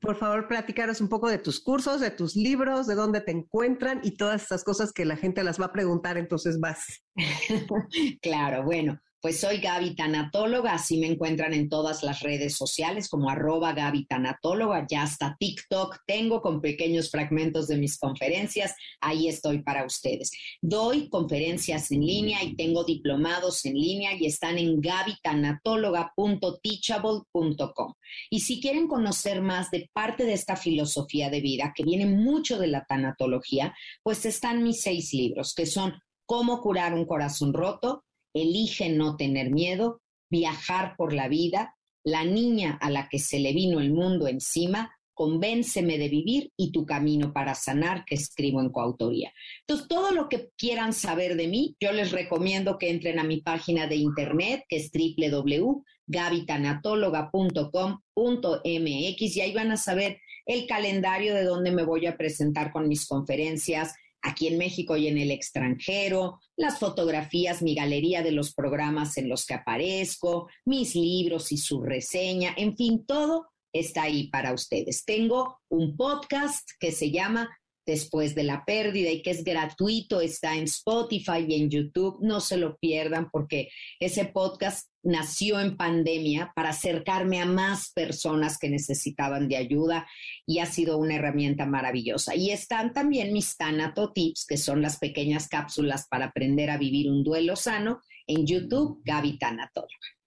Por favor, platicaros un poco de tus cursos, de tus libros, de dónde te encuentran y todas esas cosas que la gente las va a preguntar, entonces vas. claro, bueno, pues soy Gaby Tanatóloga, así me encuentran en todas las redes sociales como arroba Gaby Tanatóloga, ya hasta TikTok tengo con pequeños fragmentos de mis conferencias, ahí estoy para ustedes. Doy conferencias en línea y tengo diplomados en línea y están en gabytanatóloga.teachable.com. Y si quieren conocer más de parte de esta filosofía de vida que viene mucho de la tanatología, pues están mis seis libros que son Cómo curar un corazón roto, elige no tener miedo, viajar por la vida, la niña a la que se le vino el mundo encima, Convénceme de vivir y tu camino para sanar, que escribo en coautoría. Entonces, todo lo que quieran saber de mí, yo les recomiendo que entren a mi página de internet, que es www.gavitanatologa.com.mx y ahí van a saber el calendario de dónde me voy a presentar con mis conferencias, aquí en México y en el extranjero, las fotografías, mi galería de los programas en los que aparezco, mis libros y su reseña, en fin, todo está ahí para ustedes. Tengo un podcast que se llama después de la pérdida y que es gratuito, está en Spotify y en YouTube. No se lo pierdan porque ese podcast nació en pandemia para acercarme a más personas que necesitaban de ayuda y ha sido una herramienta maravillosa. Y están también mis Tanato Tips, que son las pequeñas cápsulas para aprender a vivir un duelo sano en YouTube, Gaby Tanatóloga.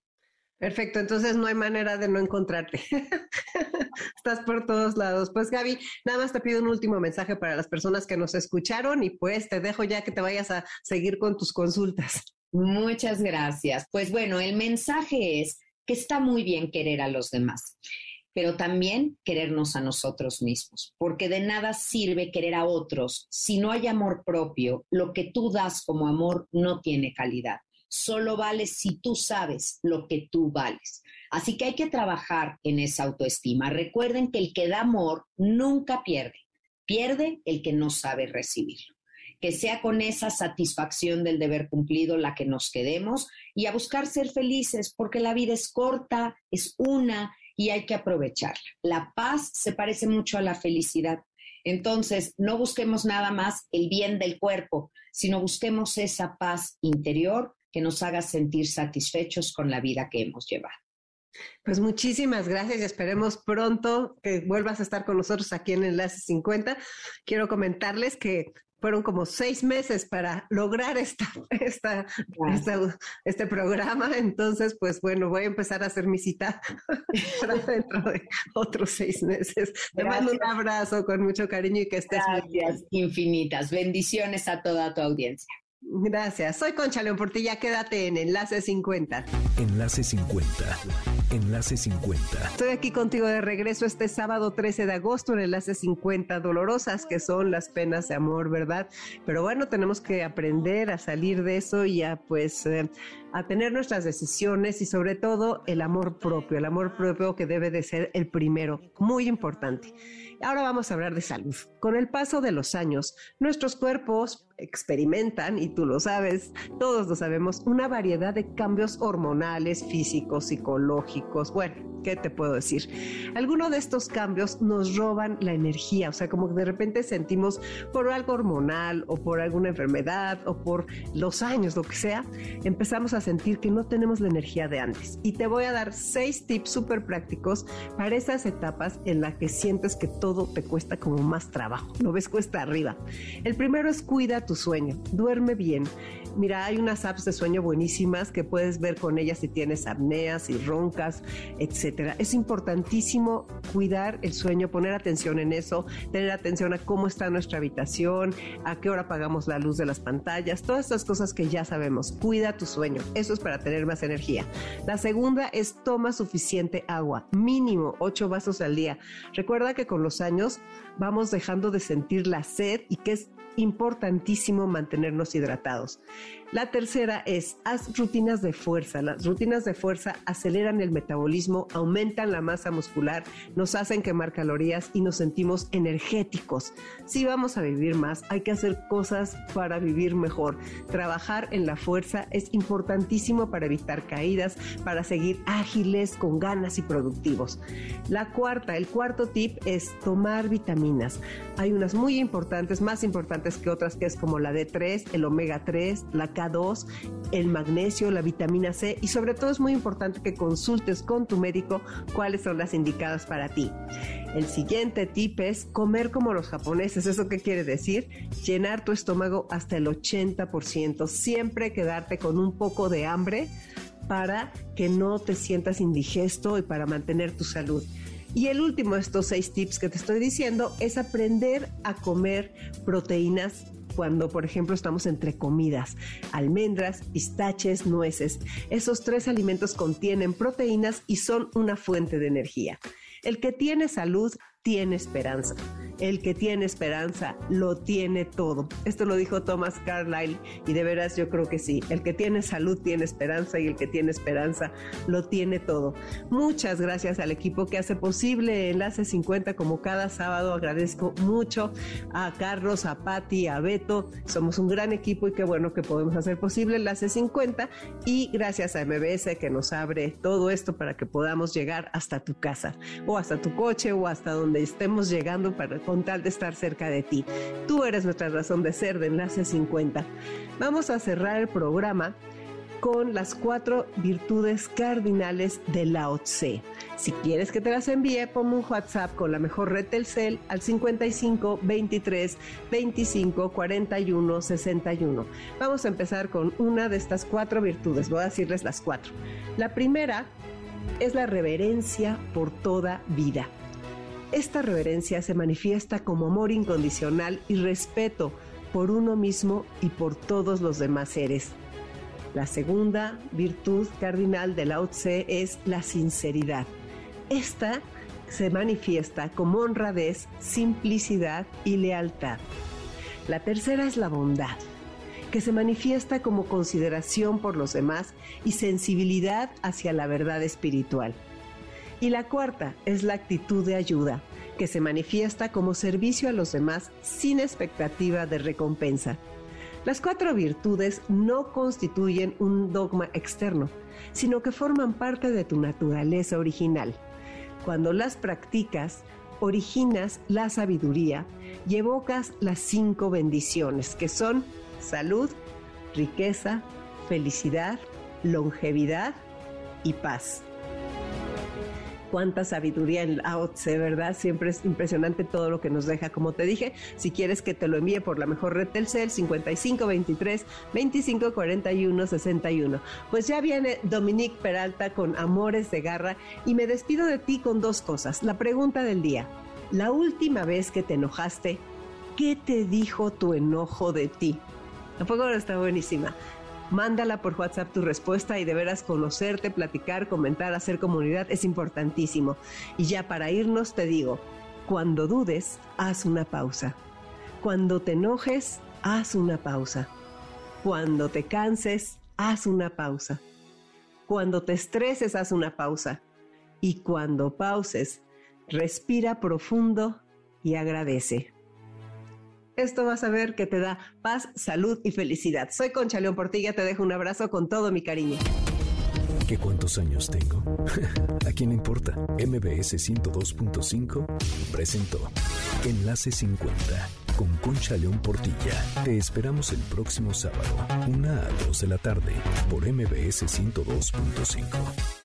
Perfecto, entonces no hay manera de no encontrarte. Estás por todos lados. Pues Gaby, nada más te pido un último mensaje para las personas que nos escucharon y pues te dejo ya que te vayas a seguir con tus consultas. Muchas gracias. Pues bueno, el mensaje es que está muy bien querer a los demás, pero también querernos a nosotros mismos, porque de nada sirve querer a otros si no hay amor propio. Lo que tú das como amor no tiene calidad solo vales si tú sabes lo que tú vales. Así que hay que trabajar en esa autoestima. Recuerden que el que da amor nunca pierde, pierde el que no sabe recibirlo. Que sea con esa satisfacción del deber cumplido la que nos quedemos y a buscar ser felices, porque la vida es corta, es una y hay que aprovecharla. La paz se parece mucho a la felicidad. Entonces, no busquemos nada más el bien del cuerpo, sino busquemos esa paz interior que nos haga sentir satisfechos con la vida que hemos llevado. Pues muchísimas gracias y esperemos pronto que vuelvas a estar con nosotros aquí en Enlace 50. Quiero comentarles que fueron como seis meses para lograr esta, esta, este programa. Entonces, pues bueno, voy a empezar a hacer mi cita para dentro de otros seis meses. Te mando un abrazo con mucho cariño y que estés Gracias infinitas. Bendiciones a toda tu audiencia. Gracias. Soy Concha León Portilla. Quédate en Enlace 50. Enlace 50. Enlace 50. Estoy aquí contigo de regreso este sábado 13 de agosto en Enlace 50. Dolorosas que son las penas de amor, ¿verdad? Pero bueno, tenemos que aprender a salir de eso y a pues eh, a tener nuestras decisiones y sobre todo el amor propio. El amor propio que debe de ser el primero. Muy importante. Ahora vamos a hablar de salud. Con el paso de los años, nuestros cuerpos experimentan, y tú lo sabes, todos lo sabemos, una variedad de cambios hormonales, físicos, psicológicos. Bueno, ¿qué te puedo decir? Algunos de estos cambios nos roban la energía, o sea, como de repente sentimos por algo hormonal o por alguna enfermedad o por los años, lo que sea, empezamos a sentir que no tenemos la energía de antes. Y te voy a dar seis tips súper prácticos para esas etapas en las que sientes que todo te cuesta como más trabajo, lo ves cuesta arriba. El primero es tu sueño, duerme bien. Mira, hay unas apps de sueño buenísimas que puedes ver con ellas si tienes apneas, y roncas, etcétera. Es importantísimo cuidar el sueño, poner atención en eso, tener atención a cómo está nuestra habitación, a qué hora apagamos la luz de las pantallas, todas estas cosas que ya sabemos. Cuida tu sueño. Eso es para tener más energía. La segunda es toma suficiente agua, mínimo 8 vasos al día. Recuerda que con los años vamos dejando de sentir la sed y que es importantísimo mantenernos hidratados. La tercera es, haz rutinas de fuerza. Las rutinas de fuerza aceleran el metabolismo, aumentan la masa muscular, nos hacen quemar calorías y nos sentimos energéticos. Si vamos a vivir más, hay que hacer cosas para vivir mejor. Trabajar en la fuerza es importantísimo para evitar caídas, para seguir ágiles, con ganas y productivos. La cuarta, el cuarto tip es tomar vitaminas. Hay unas muy importantes, más importantes que otras, que es como la D3, el omega 3, la K2, el magnesio, la vitamina C y sobre todo es muy importante que consultes con tu médico cuáles son las indicadas para ti. El siguiente tip es comer como los japoneses. ¿Eso qué quiere decir? Llenar tu estómago hasta el 80%. Siempre quedarte con un poco de hambre para que no te sientas indigesto y para mantener tu salud. Y el último de estos seis tips que te estoy diciendo es aprender a comer proteínas cuando, por ejemplo, estamos entre comidas, almendras, pistaches, nueces. Esos tres alimentos contienen proteínas y son una fuente de energía. El que tiene salud tiene esperanza. El que tiene esperanza lo tiene todo. Esto lo dijo Thomas Carlyle y de veras yo creo que sí. El que tiene salud tiene esperanza y el que tiene esperanza lo tiene todo. Muchas gracias al equipo que hace posible Enlace 50 como cada sábado. Agradezco mucho a Carlos, a Patti, a Beto. Somos un gran equipo y qué bueno que podemos hacer posible Enlace 50 y gracias a MBS que nos abre todo esto para que podamos llegar hasta tu casa o hasta tu coche o hasta donde estemos llegando para con tal de estar cerca de ti. Tú eres nuestra razón de ser de Enlace 50. Vamos a cerrar el programa con las cuatro virtudes cardinales de Lao Tse. Si quieres que te las envíe, ponme un WhatsApp con la mejor red Telcel al 55 23 25 41 61. Vamos a empezar con una de estas cuatro virtudes. Voy a decirles las cuatro. La primera es la reverencia por toda vida. Esta reverencia se manifiesta como amor incondicional y respeto por uno mismo y por todos los demás seres. La segunda virtud cardinal de Lao Tse es la sinceridad. Esta se manifiesta como honradez, simplicidad y lealtad. La tercera es la bondad, que se manifiesta como consideración por los demás y sensibilidad hacia la verdad espiritual. Y la cuarta es la actitud de ayuda, que se manifiesta como servicio a los demás sin expectativa de recompensa. Las cuatro virtudes no constituyen un dogma externo, sino que forman parte de tu naturaleza original. Cuando las practicas, originas la sabiduría y evocas las cinco bendiciones, que son salud, riqueza, felicidad, longevidad y paz cuánta sabiduría en Lao ¿verdad? Siempre es impresionante todo lo que nos deja. Como te dije, si quieres que te lo envíe por la mejor red Telcel, 5523 2541 61. Pues ya viene Dominique Peralta con Amores de Garra y me despido de ti con dos cosas. La pregunta del día. La última vez que te enojaste, ¿qué te dijo tu enojo de ti? Tampoco está buenísima. Mándala por WhatsApp tu respuesta y de veras conocerte, platicar, comentar, hacer comunidad es importantísimo. Y ya para irnos te digo, cuando dudes, haz una pausa. Cuando te enojes, haz una pausa. Cuando te canses, haz una pausa. Cuando te estreses, haz una pausa. Y cuando pauses, respira profundo y agradece. Esto vas a ver que te da paz, salud y felicidad. Soy Concha León Portilla, te dejo un abrazo con todo mi cariño. ¿Qué cuántos años tengo? ¿A quién le importa? MBS 102.5 presentó Enlace 50 con Concha León Portilla. Te esperamos el próximo sábado, una a 2 de la tarde, por MBS 102.5.